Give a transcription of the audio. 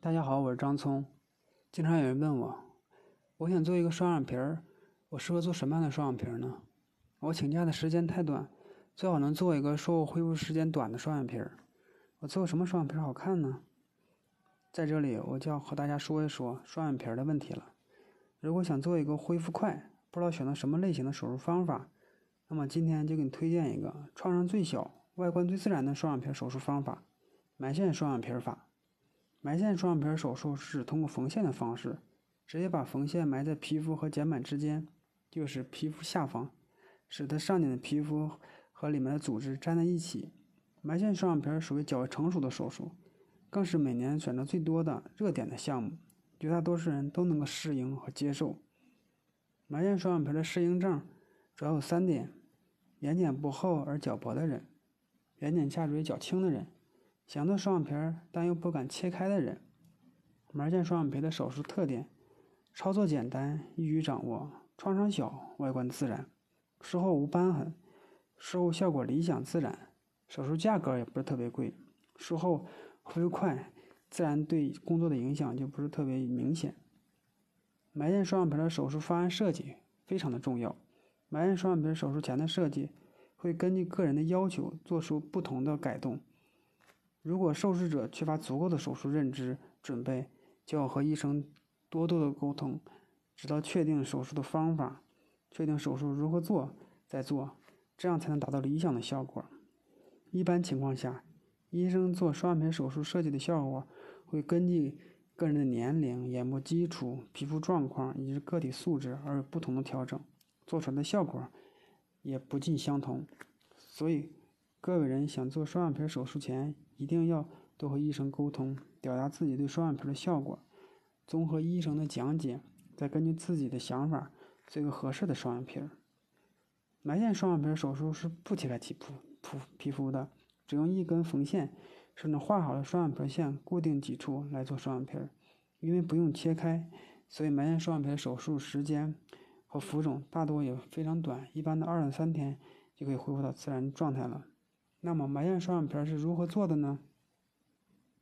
大家好，我是张聪。经常有人问我，我想做一个双眼皮儿，我适合做什么样的双眼皮呢？我请假的时间太短，最好能做一个术后恢复时间短的双眼皮儿。我做什么双眼皮儿好看呢？在这里，我就要和大家说一说双眼皮儿的问题了。如果想做一个恢复快，不知道选择什么类型的手术方法，那么今天就给你推荐一个创伤最小、外观最自然的双眼皮手术方法——埋线双眼皮法。埋线双眼皮手术是通过缝线的方式，直接把缝线埋在皮肤和睑板之间，就是皮肤下方，使得上睑的皮肤和里面的组织粘在一起。埋线双眼皮属于较为成熟的手术，更是每年选择最多的热点的项目，绝大多数人都能够适应和接受。埋线双眼皮的适应症主要有三点：眼睑不厚而较薄的人，眼睑下垂较轻的人。想做双眼皮儿但又不敢切开的人，埋线双眼皮的手术特点：操作简单，易于掌握，创伤小，外观自然，术后无瘢痕，术后效果理想自然，手术价格也不是特别贵，术后恢复快，自然对工作的影响就不是特别明显。埋线双眼皮的手术方案设计非常的重要，埋线双眼皮手术前的设计会根据个人的要求做出不同的改动。如果受试者缺乏足够的手术认知准备，就要和医生多多的沟通，直到确定手术的方法，确定手术如何做再做，这样才能达到理想的效果。一般情况下，医生做双眼皮手术设计的效果会根据个人的年龄、眼部基础、皮肤状况以及个体素质而有不同的调整，做出来的效果也不尽相同。所以。各位人想做双眼皮手术前，一定要多和医生沟通，表达自己对双眼皮的效果，综合医生的讲解，再根据自己的想法做个合适的双眼皮。埋线双眼皮手术是不切开皮肤皮皮肤的，只用一根缝线顺着画好的双眼皮线固定几处来做双眼皮。因为不用切开，所以埋线双眼皮手术时间和浮肿大多也非常短，一般的二到三天就可以恢复到自然状态了。那么埋线双眼皮是如何做的呢？